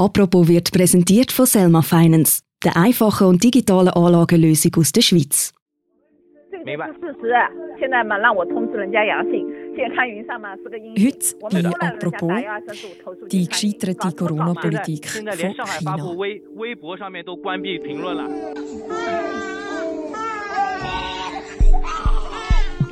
Apropos wird präsentiert von Selma Finance, der einfachen und digitalen Anlagenlösung aus der Schweiz. Heute bei Apropos die gescheiterte Corona-Politik von China.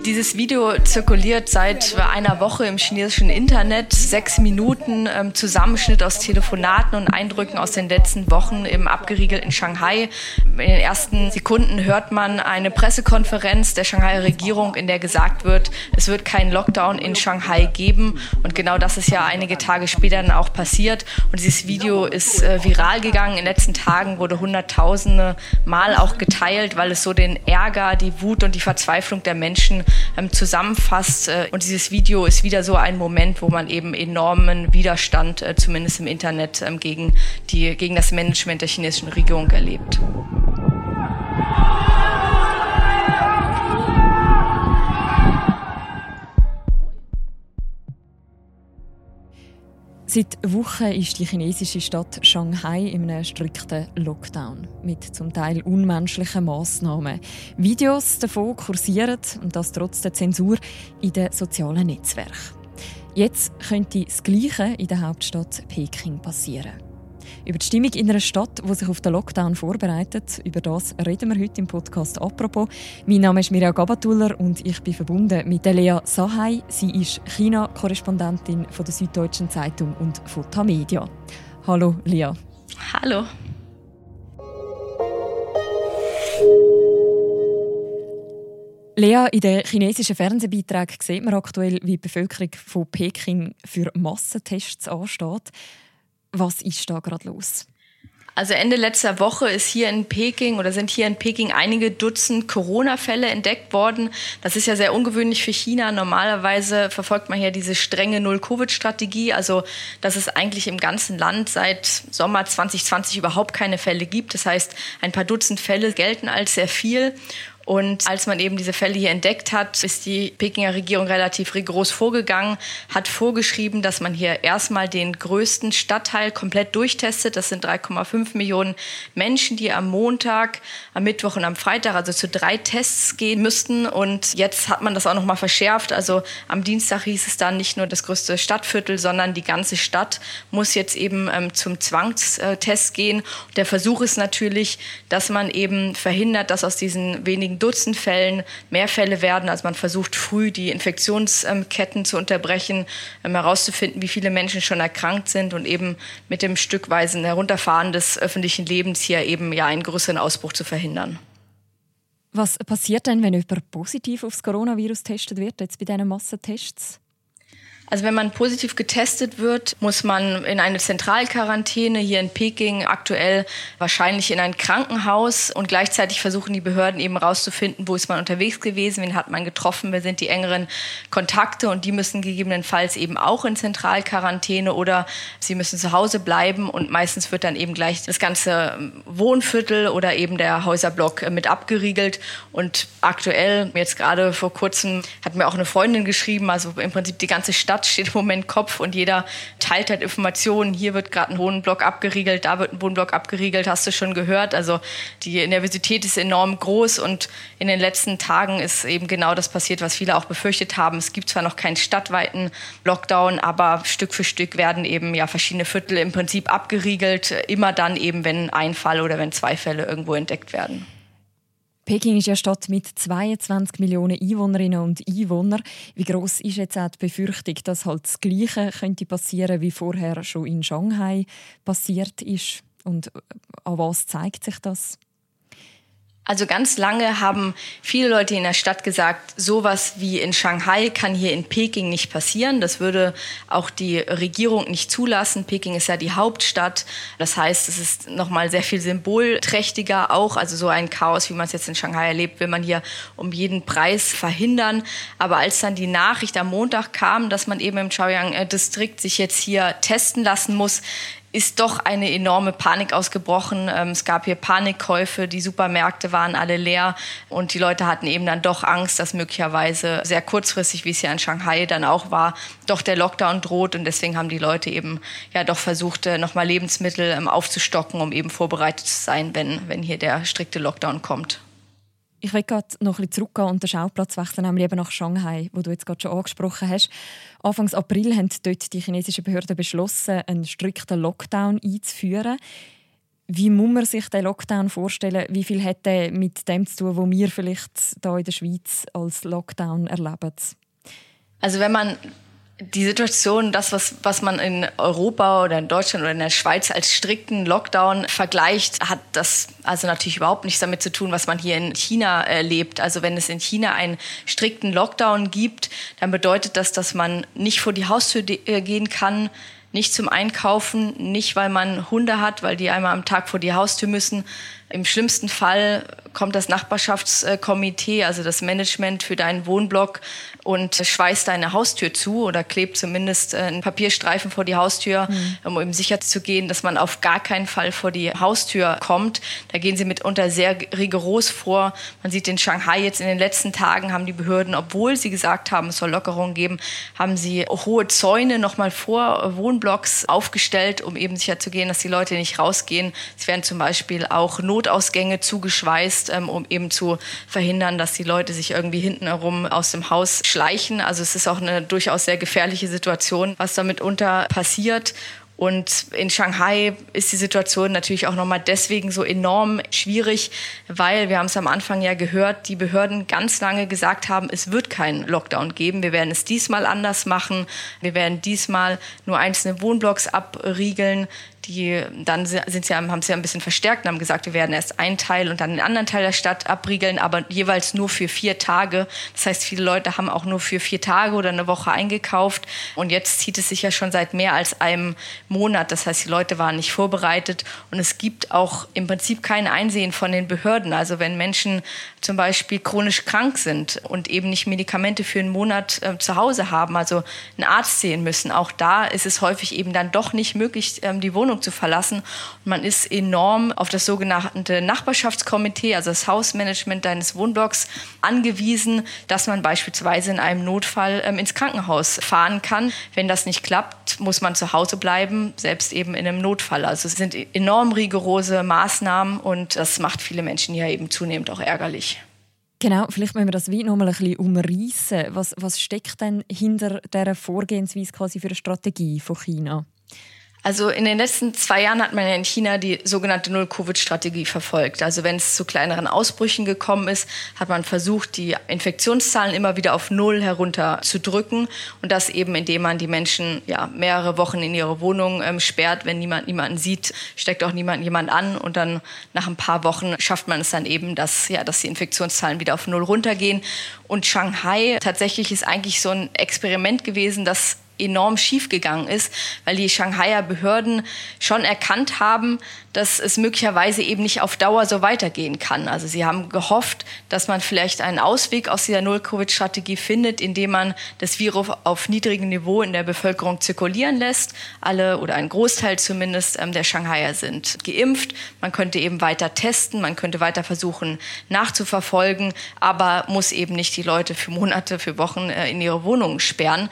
Dieses Video zirkuliert seit einer Woche im chinesischen Internet. Sechs Minuten ähm, Zusammenschnitt aus Telefonaten und Eindrücken aus den letzten Wochen im abgeriegelten Shanghai. In den ersten Sekunden hört man eine Pressekonferenz der Shanghai Regierung, in der gesagt wird, es wird keinen Lockdown in Shanghai geben. Und genau das ist ja einige Tage später dann auch passiert. Und dieses Video ist äh, viral gegangen. In den letzten Tagen wurde hunderttausende Mal auch geteilt, weil es so den Ärger, die Wut und die Verzweiflung der Menschen zusammenfasst. Äh, Und dieses Video ist wieder so ein Moment, wo man eben enormen Widerstand, äh, zumindest im Internet, ähm, gegen, die, gegen das Management der chinesischen Regierung erlebt. Seit Wochen ist die chinesische Stadt Shanghai in einem strikten Lockdown mit zum Teil unmenschlichen Massnahmen. Videos davon kursieren und das trotz der Zensur in den sozialen Netzwerken. Jetzt könnte das Gleiche in der Hauptstadt Peking passieren. Über die Stimmung in einer Stadt, die sich auf den Lockdown vorbereitet, über das reden wir heute im Podcast «Apropos». Mein Name ist Mirja Gabatuller und ich bin verbunden mit Lea Sahai. Sie ist China-Korrespondentin von der Süddeutschen Zeitung und von Tamedia. Hallo Lea. Hallo. Lea, in den chinesischen Fernsehbeiträgen sieht man aktuell, wie die Bevölkerung von Peking für Massentests ansteht. Was ist da gerade los? Also Ende letzter Woche ist hier in Peking oder sind hier in Peking einige Dutzend Corona-Fälle entdeckt worden. Das ist ja sehr ungewöhnlich für China. Normalerweise verfolgt man hier diese strenge Null-Covid-Strategie, also dass es eigentlich im ganzen Land seit Sommer 2020 überhaupt keine Fälle gibt. Das heißt, ein paar Dutzend Fälle gelten als sehr viel. Und als man eben diese Fälle hier entdeckt hat, ist die Pekinger Regierung relativ rigoros vorgegangen, hat vorgeschrieben, dass man hier erstmal den größten Stadtteil komplett durchtestet. Das sind 3,5 Millionen Menschen, die am Montag, am Mittwoch und am Freitag, also zu drei Tests gehen müssten. Und jetzt hat man das auch noch mal verschärft. Also am Dienstag hieß es dann nicht nur das größte Stadtviertel, sondern die ganze Stadt muss jetzt eben ähm, zum Zwangstest gehen. Der Versuch ist natürlich, dass man eben verhindert, dass aus diesen wenigen Dutzend Fällen mehr Fälle werden. Also man versucht früh die Infektionsketten zu unterbrechen, ähm, herauszufinden, wie viele Menschen schon erkrankt sind und eben mit dem stückweisen Herunterfahren des öffentlichen Lebens hier eben ja einen größeren Ausbruch zu verhindern. Was passiert denn, wenn jemand positiv aufs Coronavirus getestet wird, jetzt bei diesen Massentests? Also wenn man positiv getestet wird, muss man in eine Zentralquarantäne hier in Peking, aktuell wahrscheinlich in ein Krankenhaus. Und gleichzeitig versuchen die Behörden eben herauszufinden, wo ist man unterwegs gewesen, wen hat man getroffen, wer sind die engeren Kontakte. Und die müssen gegebenenfalls eben auch in Zentralquarantäne oder sie müssen zu Hause bleiben. Und meistens wird dann eben gleich das ganze Wohnviertel oder eben der Häuserblock mit abgeriegelt. Und aktuell, jetzt gerade vor kurzem, hat mir auch eine Freundin geschrieben, also im Prinzip die ganze Stadt steht im Moment Kopf und jeder teilt halt Informationen. Hier wird gerade ein Wohnblock abgeriegelt, da wird ein Wohnblock abgeriegelt, hast du schon gehört. Also die Nervosität ist enorm groß und in den letzten Tagen ist eben genau das passiert, was viele auch befürchtet haben. Es gibt zwar noch keinen stadtweiten Lockdown, aber Stück für Stück werden eben ja verschiedene Viertel im Prinzip abgeriegelt, immer dann eben, wenn ein Fall oder wenn zwei Fälle irgendwo entdeckt werden. Peking ist ja Stadt mit 22 Millionen Einwohnerinnen und Einwohnern. Wie groß ist jetzt auch die Befürchtung, dass halt das Gleiche könnte passieren, wie vorher schon in Shanghai passiert ist? Und an was zeigt sich das? Also ganz lange haben viele Leute in der Stadt gesagt, sowas wie in Shanghai kann hier in Peking nicht passieren. Das würde auch die Regierung nicht zulassen. Peking ist ja die Hauptstadt. Das heißt, es ist nochmal sehr viel symbolträchtiger auch. Also so ein Chaos, wie man es jetzt in Shanghai erlebt, will man hier um jeden Preis verhindern. Aber als dann die Nachricht am Montag kam, dass man eben im Chaoyang-Distrikt sich jetzt hier testen lassen muss, ist doch eine enorme Panik ausgebrochen. Ähm, es gab hier Panikkäufe, die Supermärkte waren alle leer und die Leute hatten eben dann doch Angst, dass möglicherweise sehr kurzfristig, wie es ja in Shanghai dann auch war, doch der Lockdown droht und deswegen haben die Leute eben ja doch versucht, äh, nochmal Lebensmittel ähm, aufzustocken, um eben vorbereitet zu sein, wenn, wenn hier der strikte Lockdown kommt. Ich will gerade noch ein zurückgehen und den Schauplatz wechseln, nämlich eben nach Shanghai, wo du jetzt gerade schon angesprochen hast. Anfangs April haben dort die chinesischen Behörden beschlossen, einen strikten Lockdown einzuführen. Wie muss man sich den Lockdown vorstellen? Wie viel hat er mit dem zu tun, was wir vielleicht hier in der Schweiz als Lockdown erleben? Also wenn man die Situation, das, was, was man in Europa oder in Deutschland oder in der Schweiz als strikten Lockdown vergleicht, hat das also natürlich überhaupt nichts damit zu tun, was man hier in China erlebt. Also wenn es in China einen strikten Lockdown gibt, dann bedeutet das, dass man nicht vor die Haustür äh, gehen kann, nicht zum Einkaufen, nicht weil man Hunde hat, weil die einmal am Tag vor die Haustür müssen. Im schlimmsten Fall kommt das Nachbarschaftskomitee, also das Management für deinen Wohnblock und schweißt deine Haustür zu oder klebt zumindest äh, einen Papierstreifen vor die Haustür, mhm. um eben sicher zu gehen, dass man auf gar keinen Fall vor die Haustür kommt. Da gehen sie mitunter sehr rigoros vor. Man sieht in Shanghai jetzt in den letzten Tagen haben die Behörden, obwohl sie gesagt haben, es soll Lockerungen geben, haben sie hohe Zäune nochmal vor Wohnblocks aufgestellt, um eben sicher zu gehen, dass die Leute nicht rausgehen. Es werden zum Beispiel auch Notausgänge zugeschweißt, ähm, um eben zu verhindern, dass die Leute sich irgendwie hinten herum aus dem Haus schleichen. Also es ist auch eine durchaus sehr gefährliche Situation, was damit unter passiert. Und in Shanghai ist die Situation natürlich auch nochmal deswegen so enorm schwierig, weil wir haben es am Anfang ja gehört, die Behörden ganz lange gesagt haben, es wird keinen Lockdown geben. Wir werden es diesmal anders machen. Wir werden diesmal nur einzelne Wohnblocks abriegeln die dann sind sie, haben sie ein bisschen verstärkt und haben gesagt, wir werden erst einen Teil und dann den anderen Teil der Stadt abriegeln, aber jeweils nur für vier Tage. Das heißt, viele Leute haben auch nur für vier Tage oder eine Woche eingekauft. Und jetzt zieht es sich ja schon seit mehr als einem Monat. Das heißt, die Leute waren nicht vorbereitet und es gibt auch im Prinzip kein Einsehen von den Behörden. Also wenn Menschen zum Beispiel chronisch krank sind und eben nicht Medikamente für einen Monat äh, zu Hause haben, also einen Arzt sehen müssen, auch da ist es häufig eben dann doch nicht möglich, ähm, die Wohnung Wohnung zu verlassen. Und man ist enorm auf das sogenannte Nachbarschaftskomitee, also das Hausmanagement deines Wohnblocks, angewiesen, dass man beispielsweise in einem Notfall ähm, ins Krankenhaus fahren kann. Wenn das nicht klappt, muss man zu Hause bleiben, selbst eben in einem Notfall. Also es sind enorm rigorose Maßnahmen und das macht viele Menschen ja eben zunehmend auch ärgerlich. Genau, vielleicht müssen wir das wie noch mal ein bisschen umreißen. Was, was steckt denn hinter dieser Vorgehensweise quasi für eine Strategie von China? Also in den letzten zwei Jahren hat man ja in China die sogenannte Null-Covid-Strategie verfolgt. Also wenn es zu kleineren Ausbrüchen gekommen ist, hat man versucht, die Infektionszahlen immer wieder auf Null herunterzudrücken. Und das eben, indem man die Menschen ja, mehrere Wochen in ihre Wohnung ähm, sperrt. Wenn niemand niemanden sieht, steckt auch niemand jemand an. Und dann nach ein paar Wochen schafft man es dann eben, dass, ja, dass die Infektionszahlen wieder auf Null runtergehen. Und Shanghai tatsächlich ist eigentlich so ein Experiment gewesen, das enorm schiefgegangen ist, weil die Shanghaier Behörden schon erkannt haben, dass es möglicherweise eben nicht auf Dauer so weitergehen kann. Also sie haben gehofft, dass man vielleicht einen Ausweg aus dieser Null-Covid-Strategie findet, indem man das Virus auf niedrigem Niveau in der Bevölkerung zirkulieren lässt. Alle oder ein Großteil zumindest ähm, der Shanghaier sind geimpft. Man könnte eben weiter testen, man könnte weiter versuchen nachzuverfolgen, aber muss eben nicht die Leute für Monate, für Wochen äh, in ihre Wohnungen sperren.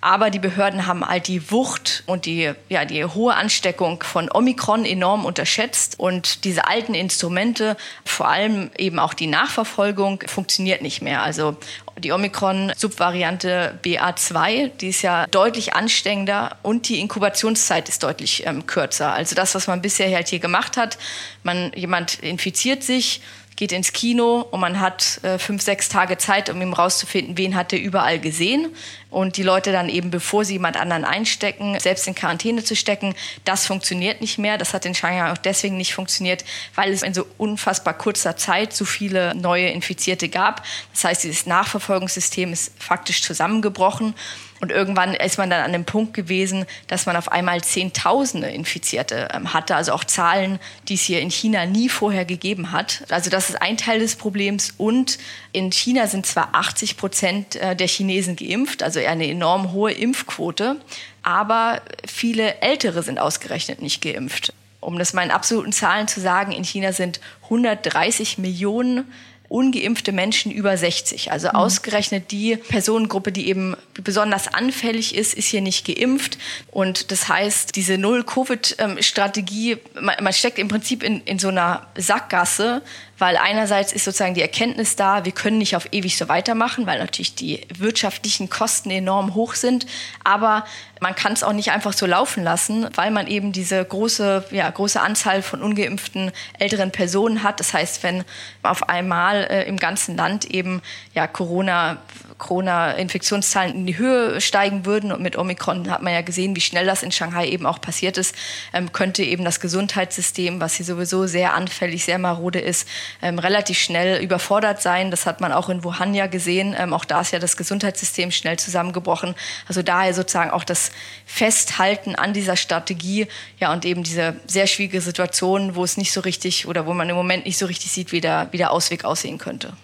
Aber die Behörden haben all die Wucht und die, ja, die hohe Ansteckung von Omikron enorm unterschätzt. Und diese alten Instrumente, vor allem eben auch die Nachverfolgung, funktioniert nicht mehr. Also die Omikron-Subvariante BA2, die ist ja deutlich ansteckender und die Inkubationszeit ist deutlich ähm, kürzer. Also das, was man bisher halt hier gemacht hat, man, jemand infiziert sich, geht ins Kino und man hat äh, fünf, sechs Tage Zeit, um ihm rauszufinden, wen hat er überall gesehen. Und die Leute dann eben, bevor sie jemand anderen einstecken, selbst in Quarantäne zu stecken, das funktioniert nicht mehr. Das hat in Shanghai auch deswegen nicht funktioniert, weil es in so unfassbar kurzer Zeit so viele neue Infizierte gab. Das heißt, dieses Nachverfolgungssystem ist faktisch zusammengebrochen. Und irgendwann ist man dann an dem Punkt gewesen, dass man auf einmal Zehntausende Infizierte ähm, hatte, also auch Zahlen, die es hier in China nie vorher gegeben hat. Also das ist ein Teil des Problems. Und in China sind zwar 80 Prozent äh, der Chinesen geimpft, also eine enorm hohe Impfquote. aber viele Ältere sind ausgerechnet nicht geimpft. Um das mal in absoluten Zahlen zu sagen, in China sind 130 Millionen ungeimpfte Menschen über 60. Also mhm. ausgerechnet die Personengruppe, die eben besonders anfällig ist, ist hier nicht geimpft. Und das heißt, diese Null-Covid-Strategie, man, man, steckt im Prinzip in, in so einer Sackgasse, weil einerseits ist sozusagen die Erkenntnis da, wir können nicht auf ewig so weitermachen, weil natürlich die wirtschaftlichen Kosten enorm hoch sind. Aber man kann es auch nicht einfach so laufen lassen, weil man eben diese große, ja, große Anzahl von ungeimpften älteren Personen hat. Das heißt, wenn auf einmal äh, im ganzen Land eben ja, Corona Corona-Infektionszahlen in die Höhe steigen würden. Und mit Omikron hat man ja gesehen, wie schnell das in Shanghai eben auch passiert ist, ähm, könnte eben das Gesundheitssystem, was hier sowieso sehr anfällig, sehr marode ist, ähm, relativ schnell überfordert sein. Das hat man auch in Wuhan ja gesehen. Ähm, auch da ist ja das Gesundheitssystem schnell zusammengebrochen. Also daher sozusagen auch das Festhalten an dieser Strategie, ja, und eben diese sehr schwierige Situation, wo es nicht so richtig oder wo man im Moment nicht so richtig sieht, wie der, wie der Ausweg aussehen könnte.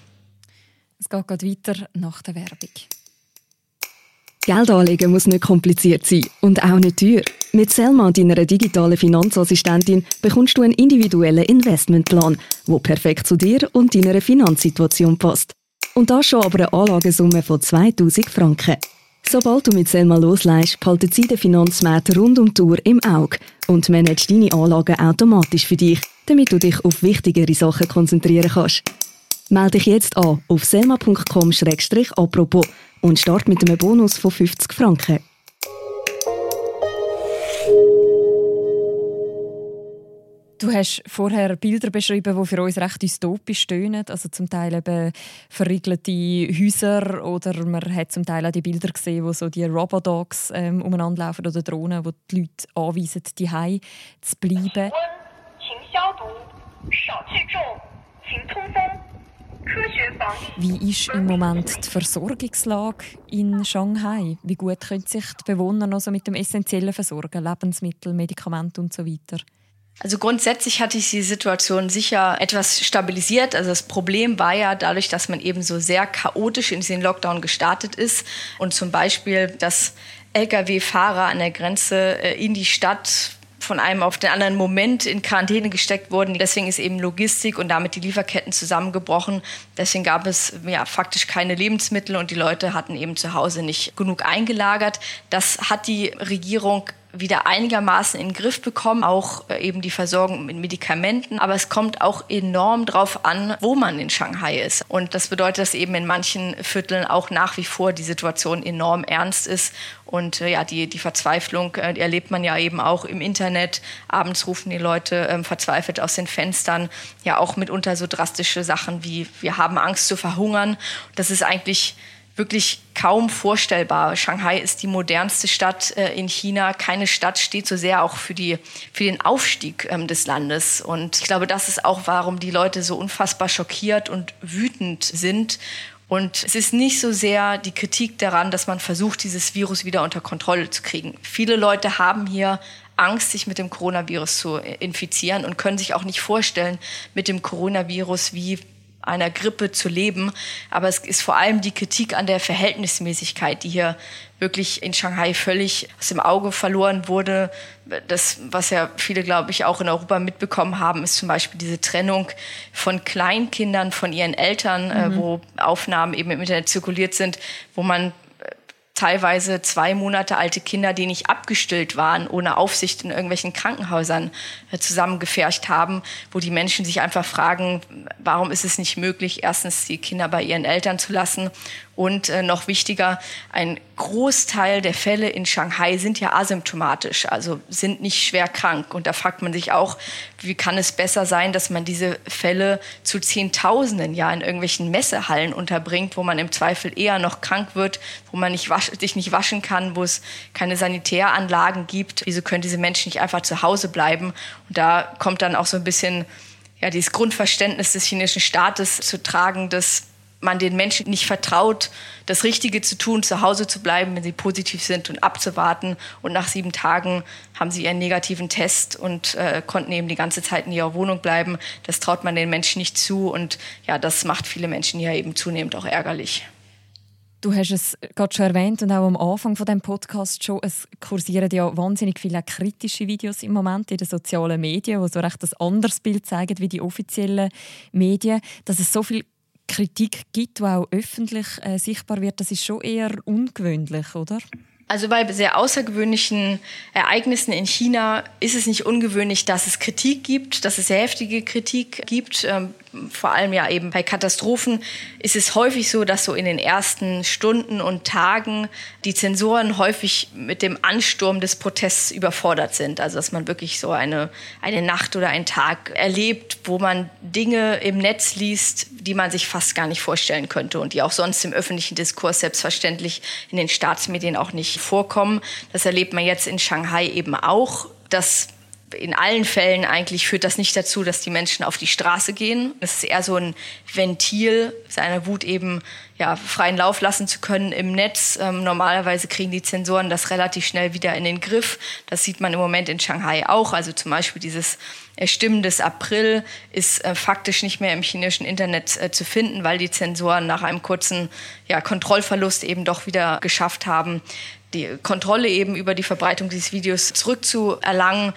Es geht gerade weiter nach der Werbung. Geld anlegen muss nicht kompliziert sein und auch nicht teuer. Mit Selma, deiner digitalen Finanzassistentin, bekommst du einen individuellen Investmentplan, der perfekt zu dir und deiner Finanzsituation passt. Und das schon aber eine Anlagesumme von 2000 Franken. Sobald du mit Selma loslässt, behalten sie den Finanzmarkt rund um die Uhr im Auge und managt deine Anlagen automatisch für dich, damit du dich auf wichtigere Sachen konzentrieren kannst. Melde dich jetzt an auf selma.com-apropos und start mit einem Bonus von 50 Franken. Du hast vorher Bilder beschrieben, die für uns recht dystopisch stöhnen. Also zum Teil eben verriegelte Häuser oder man hat zum Teil auch die Bilder gesehen, wo so die Robodogs ähm, umeinander oder Drohnen, wo die Leute anweisen, die zu bleiben. Wie ist im Moment die Versorgungslage in Shanghai? Wie gut können sich die Bewohner noch so mit dem Essentiellen versorgen? Lebensmittel, Medikamente und so weiter? Also grundsätzlich hatte ich die Situation sicher etwas stabilisiert. Also das Problem war ja dadurch, dass man eben so sehr chaotisch in den Lockdown gestartet ist und zum Beispiel, dass Lkw-Fahrer an der Grenze äh, in die Stadt von einem auf den anderen Moment in Quarantäne gesteckt wurden. Deswegen ist eben Logistik und damit die Lieferketten zusammengebrochen. Deswegen gab es ja faktisch keine Lebensmittel und die Leute hatten eben zu Hause nicht genug eingelagert. Das hat die Regierung wieder einigermaßen in den Griff bekommen, auch äh, eben die Versorgung mit Medikamenten. Aber es kommt auch enorm drauf an, wo man in Shanghai ist. Und das bedeutet, dass eben in manchen Vierteln auch nach wie vor die Situation enorm ernst ist. Und äh, ja, die, die Verzweiflung, äh, die erlebt man ja eben auch im Internet. Abends rufen die Leute ähm, verzweifelt aus den Fenstern. Ja, auch mitunter so drastische Sachen wie, wir haben Angst zu verhungern. Das ist eigentlich wirklich kaum vorstellbar. Shanghai ist die modernste Stadt äh, in China. Keine Stadt steht so sehr auch für, die, für den Aufstieg ähm, des Landes. Und ich glaube, das ist auch, warum die Leute so unfassbar schockiert und wütend sind. Und es ist nicht so sehr die Kritik daran, dass man versucht, dieses Virus wieder unter Kontrolle zu kriegen. Viele Leute haben hier Angst, sich mit dem Coronavirus zu infizieren und können sich auch nicht vorstellen, mit dem Coronavirus wie einer Grippe zu leben. Aber es ist vor allem die Kritik an der Verhältnismäßigkeit, die hier wirklich in Shanghai völlig aus dem Auge verloren wurde. Das, was ja viele, glaube ich, auch in Europa mitbekommen haben, ist zum Beispiel diese Trennung von Kleinkindern von ihren Eltern, äh, mhm. äh, wo Aufnahmen eben im Internet zirkuliert sind, wo man teilweise zwei Monate alte Kinder, die nicht abgestillt waren, ohne Aufsicht in irgendwelchen Krankenhäusern äh, zusammengefercht haben, wo die Menschen sich einfach fragen, warum ist es nicht möglich, erstens die Kinder bei ihren Eltern zu lassen und äh, noch wichtiger, ein Großteil der Fälle in Shanghai sind ja asymptomatisch, also sind nicht schwer krank. Und da fragt man sich auch, wie kann es besser sein, dass man diese Fälle zu Zehntausenden ja in irgendwelchen Messehallen unterbringt, wo man im Zweifel eher noch krank wird, wo man nicht sich nicht waschen kann, wo es keine Sanitäranlagen gibt. Wieso können diese Menschen nicht einfach zu Hause bleiben? Und da kommt dann auch so ein bisschen ja, dieses Grundverständnis des chinesischen Staates zu tragen, dass man den Menschen nicht vertraut, das Richtige zu tun, zu Hause zu bleiben, wenn sie positiv sind und abzuwarten. Und nach sieben Tagen haben sie ihren negativen Test und äh, konnten eben die ganze Zeit in ihrer Wohnung bleiben. Das traut man den Menschen nicht zu und ja, das macht viele Menschen ja eben zunehmend auch ärgerlich. Du hast es gerade schon erwähnt und auch am Anfang von dem Podcast schon. Es kursieren ja wahnsinnig viele kritische Videos im Moment in den sozialen Medien, die so recht ein anderes Bild zeigen wie die offiziellen Medien. Dass es so viel Kritik gibt, die auch öffentlich äh, sichtbar wird, das ist schon eher ungewöhnlich, oder? Also bei sehr außergewöhnlichen Ereignissen in China ist es nicht ungewöhnlich, dass es Kritik gibt, dass es sehr heftige Kritik gibt. Vor allem ja eben bei Katastrophen ist es häufig so, dass so in den ersten Stunden und Tagen die Zensoren häufig mit dem Ansturm des Protests überfordert sind. Also dass man wirklich so eine, eine Nacht oder einen Tag erlebt, wo man Dinge im Netz liest, die man sich fast gar nicht vorstellen könnte und die auch sonst im öffentlichen Diskurs selbstverständlich in den Staatsmedien auch nicht vorkommen. Das erlebt man jetzt in Shanghai eben auch. dass in allen Fällen eigentlich führt das nicht dazu, dass die Menschen auf die Straße gehen. Es ist eher so ein Ventil, seiner Wut eben ja, freien Lauf lassen zu können im Netz. Ähm, normalerweise kriegen die Zensoren das relativ schnell wieder in den Griff. Das sieht man im Moment in Shanghai auch. Also zum Beispiel dieses Stimmen des April ist äh, faktisch nicht mehr im chinesischen Internet äh, zu finden, weil die Zensoren nach einem kurzen ja, Kontrollverlust eben doch wieder geschafft haben, die Kontrolle eben über die Verbreitung dieses Videos zurückzuerlangen.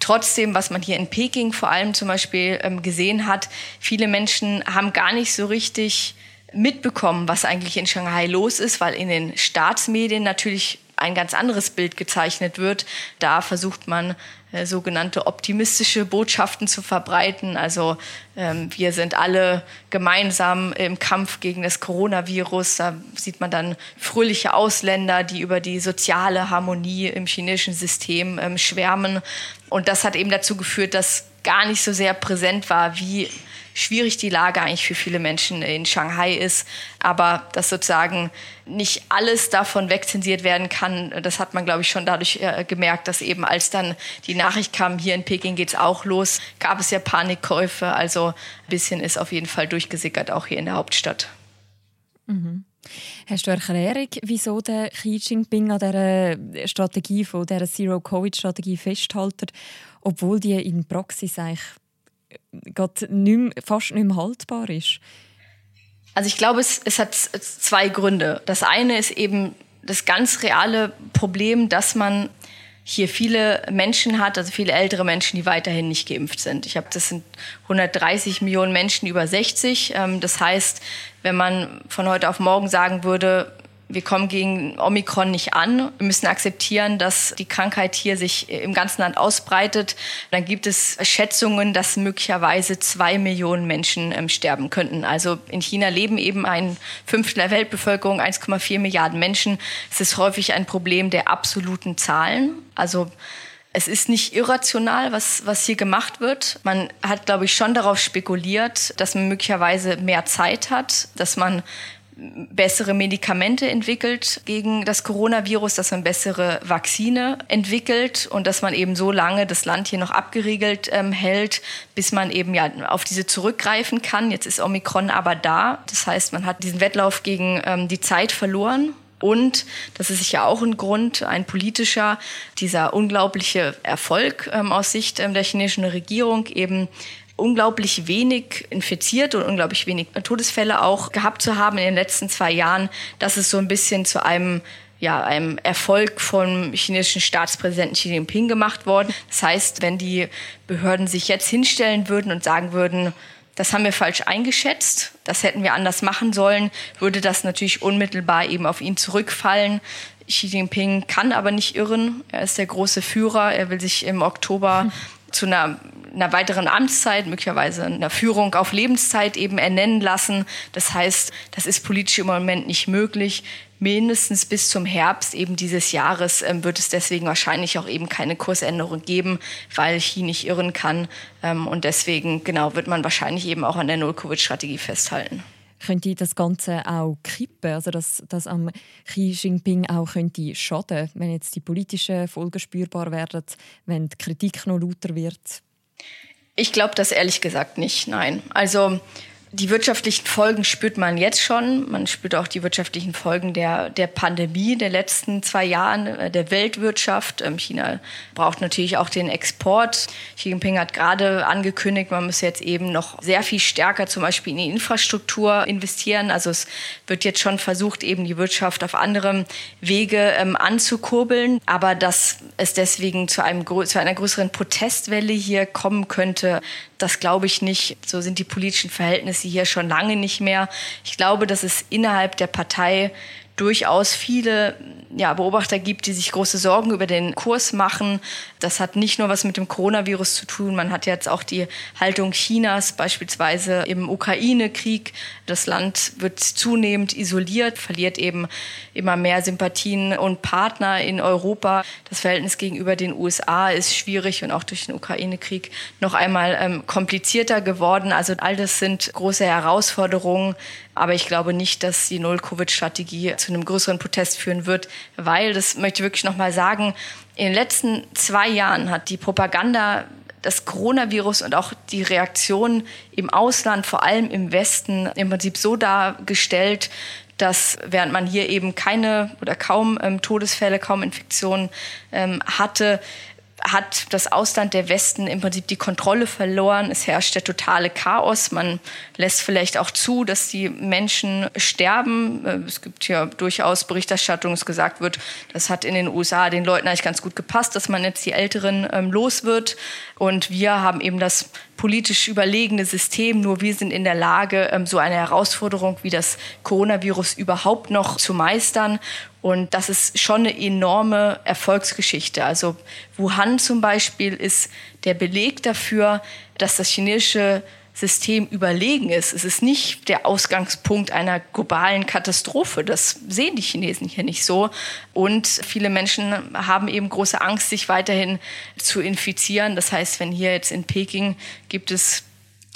Trotzdem, was man hier in Peking vor allem zum Beispiel ähm, gesehen hat, viele Menschen haben gar nicht so richtig mitbekommen, was eigentlich in Shanghai los ist, weil in den Staatsmedien natürlich ein ganz anderes Bild gezeichnet wird. Da versucht man äh, sogenannte optimistische Botschaften zu verbreiten. Also ähm, wir sind alle gemeinsam im Kampf gegen das Coronavirus. Da sieht man dann fröhliche Ausländer, die über die soziale Harmonie im chinesischen System ähm, schwärmen. Und das hat eben dazu geführt, dass gar nicht so sehr präsent war, wie schwierig die Lage eigentlich für viele Menschen in Shanghai ist, aber dass sozusagen nicht alles davon wegzensiert werden kann, das hat man, glaube ich, schon dadurch äh, gemerkt, dass eben als dann die Nachricht kam, hier in Peking geht es auch los, gab es ja Panikkäufe, also ein bisschen ist auf jeden Fall durchgesickert, auch hier in der Hauptstadt. Mhm. Hast du eine Erklärung, wieso der Xi Jinping an dieser Strategie, von dieser Zero-Covid-Strategie festhält, obwohl die in Praxis eigentlich nicht mehr, fast nicht mehr haltbar ist? Also ich glaube, es, es hat zwei Gründe. Das eine ist eben das ganz reale Problem, dass man hier viele Menschen hat, also viele ältere Menschen, die weiterhin nicht geimpft sind. Ich habe, das sind 130 Millionen Menschen über 60. Ähm, das heißt, wenn man von heute auf morgen sagen würde, wir kommen gegen Omikron nicht an. Wir müssen akzeptieren, dass die Krankheit hier sich im ganzen Land ausbreitet. Dann gibt es Schätzungen, dass möglicherweise zwei Millionen Menschen ähm, sterben könnten. Also in China leben eben ein Fünftel der Weltbevölkerung, 1,4 Milliarden Menschen. Es ist häufig ein Problem der absoluten Zahlen. Also es ist nicht irrational, was, was hier gemacht wird. Man hat, glaube ich, schon darauf spekuliert, dass man möglicherweise mehr Zeit hat, dass man bessere Medikamente entwickelt gegen das Coronavirus, dass man bessere Vakzine entwickelt und dass man eben so lange das Land hier noch abgeriegelt ähm, hält, bis man eben ja auf diese zurückgreifen kann. Jetzt ist Omikron aber da. Das heißt, man hat diesen Wettlauf gegen ähm, die Zeit verloren. Und das ist sicher auch ein Grund, ein politischer, dieser unglaubliche Erfolg ähm, aus Sicht ähm, der chinesischen Regierung, eben unglaublich wenig infiziert und unglaublich wenig Todesfälle auch gehabt zu haben in den letzten zwei Jahren, das ist so ein bisschen zu einem ja, einem Erfolg vom chinesischen Staatspräsidenten Xi Jinping gemacht worden. Das heißt, wenn die Behörden sich jetzt hinstellen würden und sagen würden, das haben wir falsch eingeschätzt, das hätten wir anders machen sollen, würde das natürlich unmittelbar eben auf ihn zurückfallen. Xi Jinping kann aber nicht irren. Er ist der große Führer. Er will sich im Oktober zu einer einer weiteren Amtszeit, möglicherweise einer Führung auf Lebenszeit eben ernennen lassen. Das heißt, das ist politisch im Moment nicht möglich. Mindestens bis zum Herbst eben dieses Jahres ähm, wird es deswegen wahrscheinlich auch eben keine Kursänderung geben, weil Xi nicht irren kann. Ähm, und deswegen, genau, wird man wahrscheinlich eben auch an der Null-Covid-Strategie festhalten könnte das Ganze auch kippen, also dass, dass am Xi Jinping auch könnte schaden, wenn jetzt die politischen Folgen spürbar werden, wenn die Kritik noch lauter wird? Ich glaube das ehrlich gesagt nicht, nein. Also Die wirtschaftlichen Folgen spürt man jetzt schon. Man spürt auch die wirtschaftlichen Folgen der, der Pandemie der letzten zwei Jahren, äh, der Weltwirtschaft. Ähm, China braucht natürlich auch den Export. Xi Jinping hat gerade angekündigt, man muss jetzt eben noch sehr viel stärker zum Beispiel in die Infrastruktur investieren. Also es wird jetzt schon versucht, eben die Wirtschaft auf anderem Wege ähm, anzukurbeln. Aber dass es deswegen zu, einem, zu einer größeren Protestwelle hier kommen könnte, das glaube ich nicht. So sind die politischen Verhältnisse hier schon lange nicht mehr. Ich glaube, dass es innerhalb der Partei durchaus viele ja, Beobachter gibt, die sich große Sorgen über den Kurs machen. Das hat nicht nur was mit dem Coronavirus zu tun. Man hat jetzt auch die Haltung Chinas beispielsweise im Ukraine-Krieg. Das Land wird zunehmend isoliert, verliert eben immer mehr Sympathien und Partner in Europa. Das Verhältnis gegenüber den USA ist schwierig und auch durch den Ukraine-Krieg noch einmal ähm, komplizierter geworden. Also all das sind große Herausforderungen. Aber ich glaube nicht, dass die Null-Covid-Strategie zu einem größeren Protest führen wird, weil, das möchte ich wirklich nochmal sagen, in den letzten zwei Jahren hat die Propaganda das Coronavirus und auch die Reaktion im Ausland, vor allem im Westen, im Prinzip so dargestellt, dass während man hier eben keine oder kaum ähm, Todesfälle, kaum Infektionen ähm, hatte, hat das Ausland der Westen im Prinzip die Kontrolle verloren. Es herrscht der totale Chaos. Man lässt vielleicht auch zu, dass die Menschen sterben. Äh, es gibt ja durchaus Berichterstattung, es gesagt wird, das hat in den USA den Leuten eigentlich ganz gut gepasst, dass man jetzt die Älteren ähm, los wird. Und wir haben eben das politisch überlegene System. Nur wir sind in der Lage, ähm, so eine Herausforderung wie das Coronavirus überhaupt noch zu meistern. Und das ist schon eine enorme Erfolgsgeschichte. Also Wuhan zum Beispiel ist der Beleg dafür, dass das chinesische System überlegen ist. Es ist nicht der Ausgangspunkt einer globalen Katastrophe. Das sehen die Chinesen hier nicht so. Und viele Menschen haben eben große Angst, sich weiterhin zu infizieren. Das heißt, wenn hier jetzt in Peking gibt es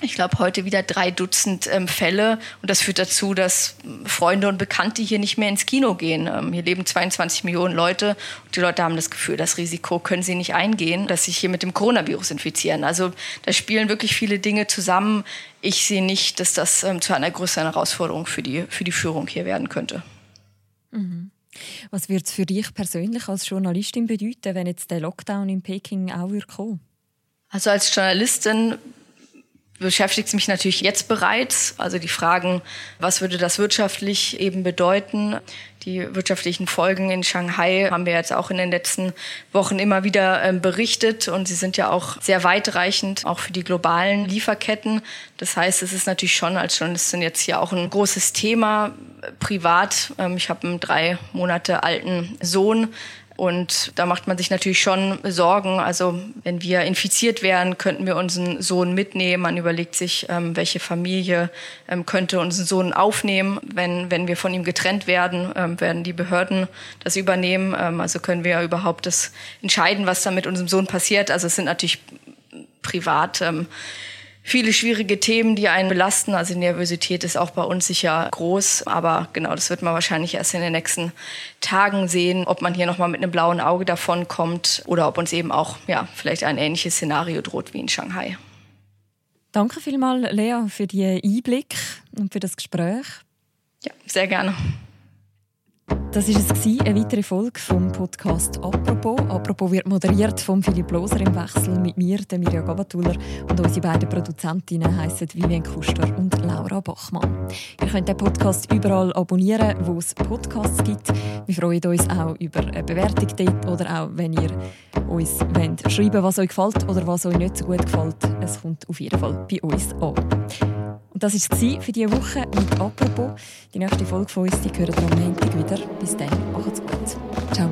ich glaube, heute wieder drei Dutzend ähm, Fälle. Und das führt dazu, dass Freunde und Bekannte hier nicht mehr ins Kino gehen. Ähm, hier leben 22 Millionen Leute und die Leute haben das Gefühl, das Risiko können sie nicht eingehen, dass sich hier mit dem Coronavirus infizieren. Also da spielen wirklich viele Dinge zusammen. Ich sehe nicht, dass das ähm, zu einer größeren Herausforderung für die, für die Führung hier werden könnte. Mhm. Was wird es für dich persönlich als Journalistin bedeuten, wenn jetzt der Lockdown in Peking auch kommen Also als Journalistin beschäftigt es mich natürlich jetzt bereits. Also die Fragen, was würde das wirtschaftlich eben bedeuten? Die wirtschaftlichen Folgen in Shanghai haben wir jetzt auch in den letzten Wochen immer wieder ähm, berichtet und sie sind ja auch sehr weitreichend, auch für die globalen Lieferketten. Das heißt, es ist natürlich schon als Journalistin jetzt hier auch ein großes Thema privat. Ähm, ich habe einen drei Monate alten Sohn, und da macht man sich natürlich schon Sorgen. Also wenn wir infiziert wären, könnten wir unseren Sohn mitnehmen. Man überlegt sich, ähm, welche Familie ähm, könnte unseren Sohn aufnehmen. Wenn, wenn wir von ihm getrennt werden, ähm, werden die Behörden das übernehmen. Ähm, also können wir überhaupt das entscheiden, was da mit unserem Sohn passiert. Also es sind natürlich privat ähm, viele schwierige Themen, die einen belasten. Also die Nervosität ist auch bei uns sicher groß. Aber genau, das wird man wahrscheinlich erst in den nächsten Tagen sehen, ob man hier nochmal mit einem blauen Auge davon kommt oder ob uns eben auch ja, vielleicht ein ähnliches Szenario droht wie in Shanghai. Danke vielmals, Lea, für den Einblick und für das Gespräch. Ja, sehr gerne. Das war es, eine weitere Folge vom Podcast «Apropos». «Apropos» wird moderiert von Philipp Loser im Wechsel mit mir, der Mirja Gabatuller. Und unsere beiden Produzentinnen heissen Vivian Kuster und Laura Bachmann. Ihr könnt den Podcast überall abonnieren, wo es Podcasts gibt. Wir freuen uns auch über eine Bewertung dort oder auch, wenn ihr uns wollt, schreiben was euch gefällt oder was euch nicht so gut gefällt. Es kommt auf jeden Fall bei uns an. Und das war es für diese Woche mit «Apropos». Die nächste Folge von uns die hören am Montag wieder. Bis dann, macht's gut. Ciao